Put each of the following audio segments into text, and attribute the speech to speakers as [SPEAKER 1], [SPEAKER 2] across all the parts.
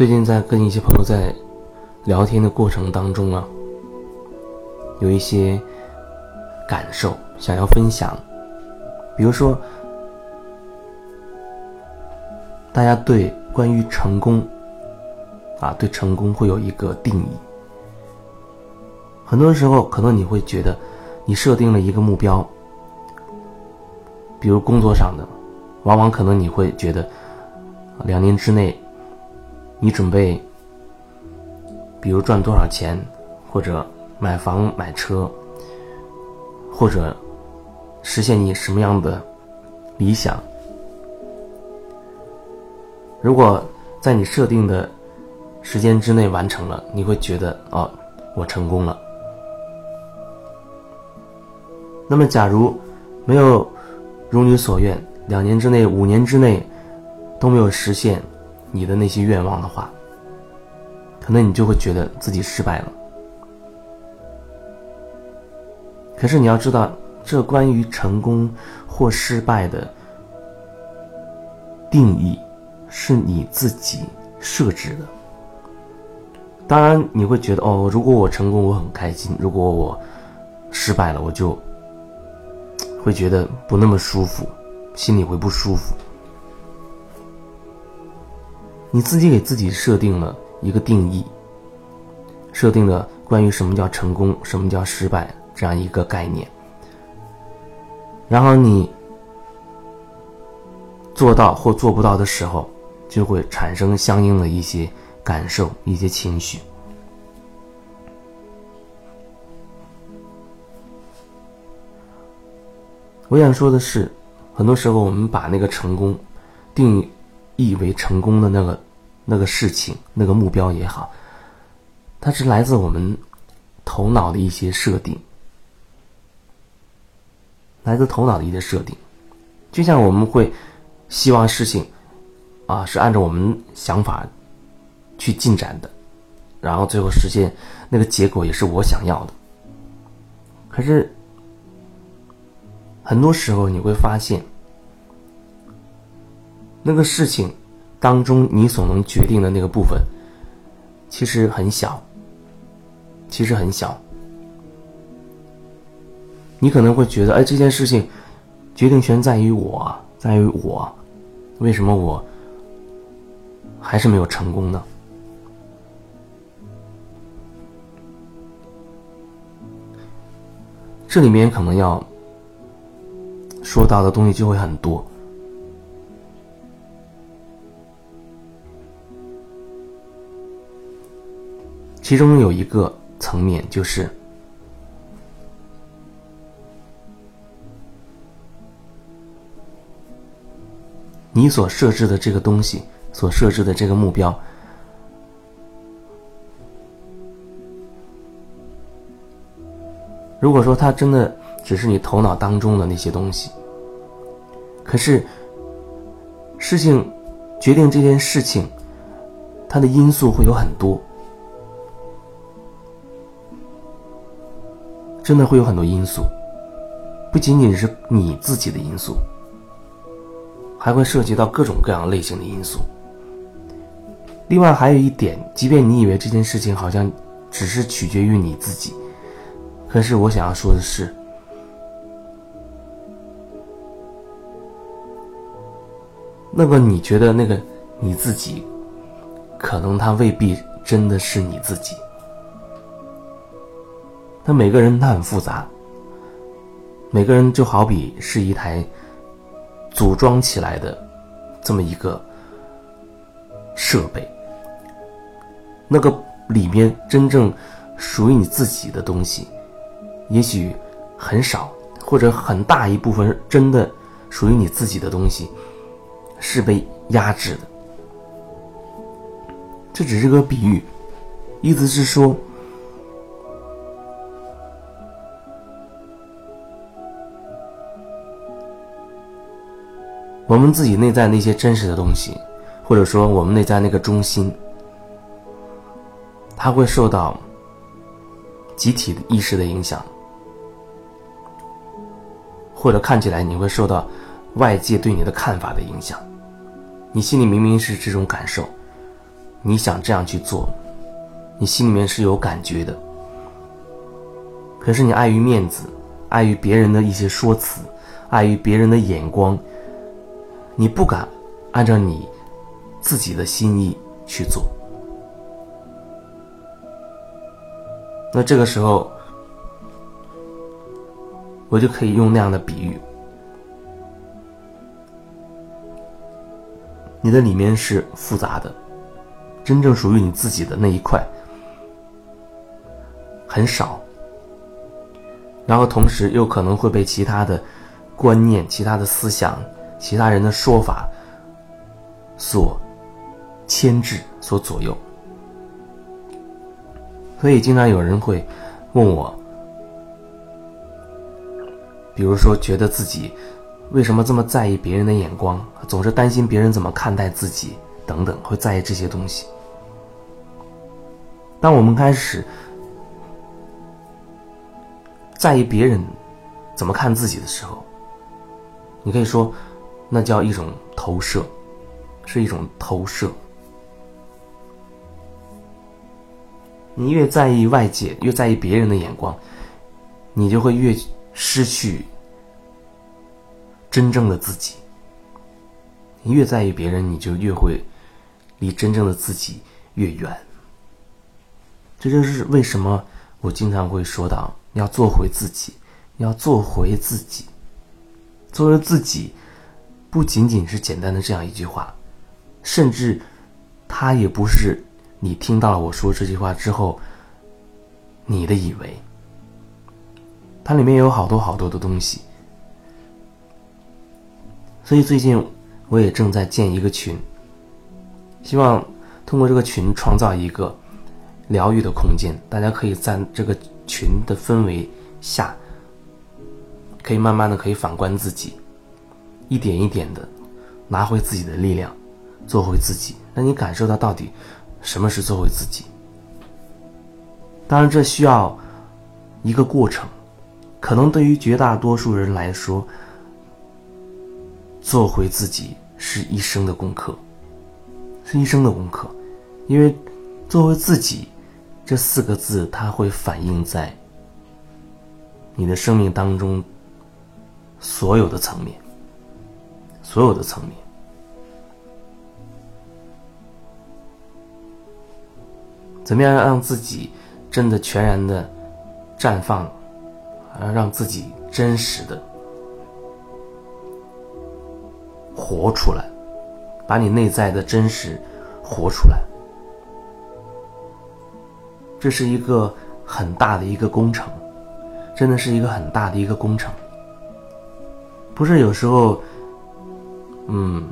[SPEAKER 1] 最近在跟一些朋友在聊天的过程当中啊，有一些感受想要分享，比如说，大家对关于成功啊，对成功会有一个定义。很多时候，可能你会觉得，你设定了一个目标，比如工作上的，往往可能你会觉得，两年之内。你准备，比如赚多少钱，或者买房买车，或者实现你什么样的理想？如果在你设定的时间之内完成了，你会觉得哦，我成功了。那么，假如没有如你所愿，两年之内、五年之内都没有实现。你的那些愿望的话，可能你就会觉得自己失败了。可是你要知道，这关于成功或失败的定义是你自己设置的。当然，你会觉得哦，如果我成功，我很开心；如果我失败了，我就会觉得不那么舒服，心里会不舒服。你自己给自己设定了一个定义，设定了关于什么叫成功、什么叫失败这样一个概念，然后你做到或做不到的时候，就会产生相应的一些感受、一些情绪。我想说的是，很多时候我们把那个成功定义。意为成功的那个那个事情，那个目标也好，它是来自我们头脑的一些设定，来自头脑的一些设定。就像我们会希望事情啊是按照我们想法去进展的，然后最后实现那个结果也是我想要的。可是很多时候你会发现。那个事情当中，你所能决定的那个部分，其实很小，其实很小。你可能会觉得，哎，这件事情决定权在于我，在于我，为什么我还是没有成功呢？这里面可能要说到的东西就会很多。其中有一个层面，就是你所设置的这个东西，所设置的这个目标。如果说它真的只是你头脑当中的那些东西，可是事情决定这件事情，它的因素会有很多。真的会有很多因素，不仅仅是你自己的因素，还会涉及到各种各样类型的因素。另外还有一点，即便你以为这件事情好像只是取决于你自己，可是我想要说的是，那个你觉得那个你自己，可能他未必真的是你自己。那每个人他很复杂，每个人就好比是一台组装起来的这么一个设备，那个里面真正属于你自己的东西，也许很少，或者很大一部分真的属于你自己的东西是被压制的。这只是个比喻，意思是说。我们自己内在那些真实的东西，或者说我们内在那个中心，它会受到集体意识的影响，或者看起来你会受到外界对你的看法的影响。你心里明明是这种感受，你想这样去做，你心里面是有感觉的。可是你碍于面子，碍于别人的一些说辞，碍于别人的眼光，你不敢按照你自己的心意去做。那这个时候，我就可以用那样的比喻：你的里面是复杂的，真正属于你自己的那一块很少。然后同时又可能会被其他的观念、其他的思想、其他人的说法所牵制、所左右。所以经常有人会问我，比如说觉得自己为什么这么在意别人的眼光，总是担心别人怎么看待自己等等，会在意这些东西。当我们开始。在意别人怎么看自己的时候，你可以说，那叫一种投射，是一种投射。你越在意外界，越在意别人的眼光，你就会越失去真正的自己。你越在意别人，你就越会离真正的自己越远。这就是为什么我经常会说到。要做回自己，要做回自己。做回自己，不仅仅是简单的这样一句话，甚至，它也不是你听到了我说这句话之后，你的以为。它里面有好多好多的东西。所以最近我也正在建一个群，希望通过这个群创造一个疗愈的空间，大家可以在这个。群的氛围下，可以慢慢的可以反观自己，一点一点的拿回自己的力量，做回自己。那你感受到到底什么是做回自己？当然，这需要一个过程。可能对于绝大多数人来说，做回自己是一生的功课，是一生的功课，因为做回自己。这四个字，它会反映在你的生命当中所有的层面，所有的层面。怎么样让自己真的全然的绽放，啊，让自己真实的活出来，把你内在的真实活出来。这是一个很大的一个工程，真的是一个很大的一个工程。不是有时候，嗯，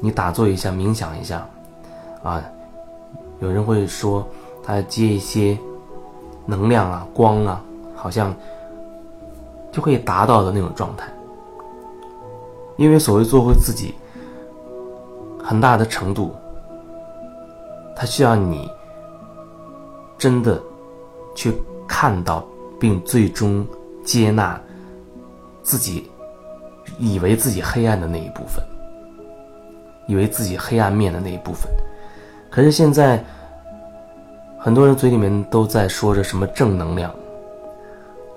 [SPEAKER 1] 你打坐一下，冥想一下，啊，有人会说他接一些能量啊、光啊，好像就可以达到的那种状态。因为所谓做回自己，很大的程度，它需要你。真的，去看到并最终接纳自己以为自己黑暗的那一部分，以为自己黑暗面的那一部分。可是现在，很多人嘴里面都在说着什么正能量，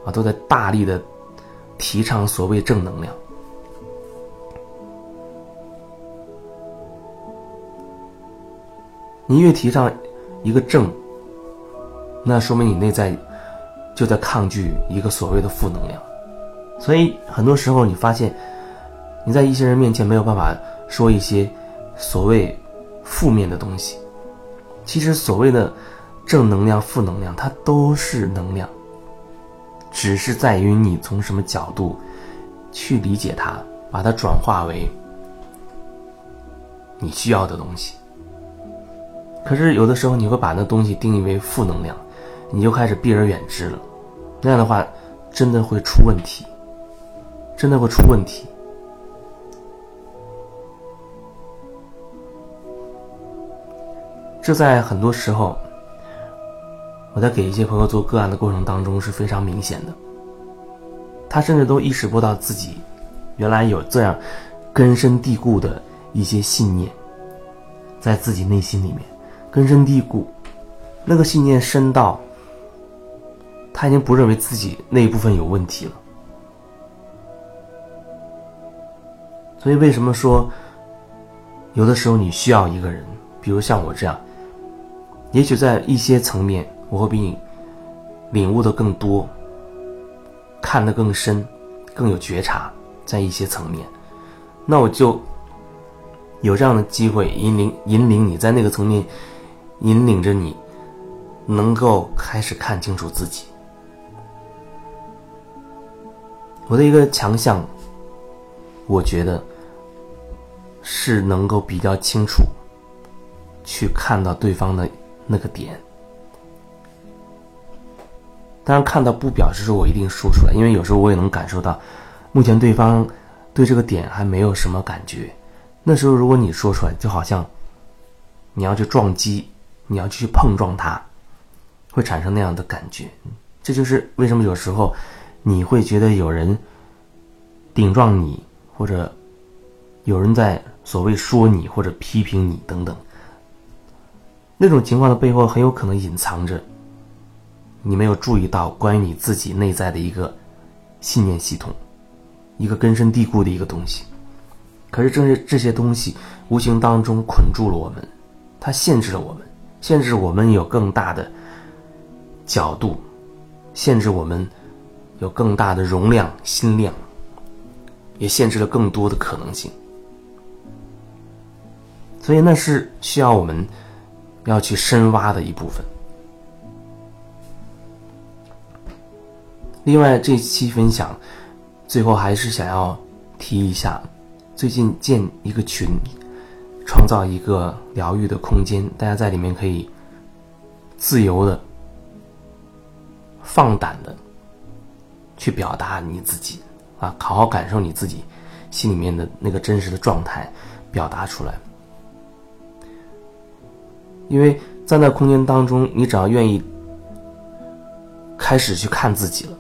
[SPEAKER 1] 啊，都在大力的提倡所谓正能量。你越提倡一个正。那说明你内在就在抗拒一个所谓的负能量，所以很多时候你发现你在一些人面前没有办法说一些所谓负面的东西。其实所谓的正能量、负能量，它都是能量，只是在于你从什么角度去理解它，把它转化为你需要的东西。可是有的时候你会把那东西定义为负能量。你就开始避而远之了，那样的话，真的会出问题，真的会出问题。这在很多时候，我在给一些朋友做个案的过程当中是非常明显的，他甚至都意识不到自己原来有这样根深蒂固的一些信念，在自己内心里面根深蒂固，那个信念深到他已经不认为自己那一部分有问题了。所以，为什么说有的时候你需要一个人，比如像我这样，也许在一些层面我会比你领悟的更多，看得更深，更有觉察，在一些层面，那我就有这样的机会引领引领你在那个层面，引领着你，能够开始看清楚自己。我的一个强项，我觉得。是能够比较清楚，去看到对方的那个点。当然，看到不表示说我一定说出来，因为有时候我也能感受到，目前对方对这个点还没有什么感觉。那时候如果你说出来，就好像你要去撞击，你要去碰撞它，会产生那样的感觉。这就是为什么有时候你会觉得有人顶撞你，或者有人在。所谓说你或者批评你等等，那种情况的背后很有可能隐藏着你没有注意到关于你自己内在的一个信念系统，一个根深蒂固的一个东西。可是正是这些东西无形当中捆住了我们，它限制了我们，限制我们有更大的角度，限制我们有更大的容量、心量，也限制了更多的可能性。所以那是需要我们要去深挖的一部分。另外，这期分享最后还是想要提一下，最近建一个群，创造一个疗愈的空间，大家在里面可以自由的、放胆的去表达你自己啊，好好感受你自己心里面的那个真实的状态，表达出来。因为站在空间当中，你只要愿意开始去看自己了，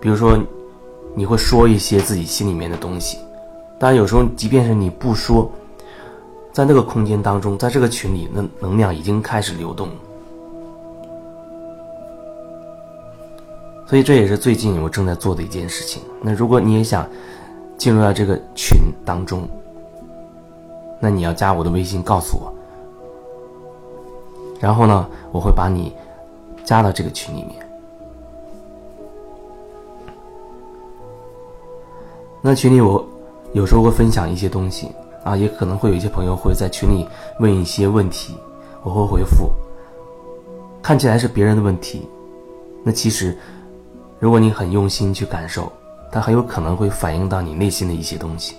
[SPEAKER 1] 比如说，你会说一些自己心里面的东西。当然，有时候即便是你不说，在那个空间当中，在这个群里，那能量已经开始流动。所以这也是最近我正在做的一件事情。那如果你也想进入到这个群当中，那你要加我的微信，告诉我。然后呢，我会把你加到这个群里面。那群里我有时候会分享一些东西啊，也可能会有一些朋友会在群里问一些问题，我会回复。看起来是别人的问题，那其实如果你很用心去感受，它很有可能会反映到你内心的一些东西。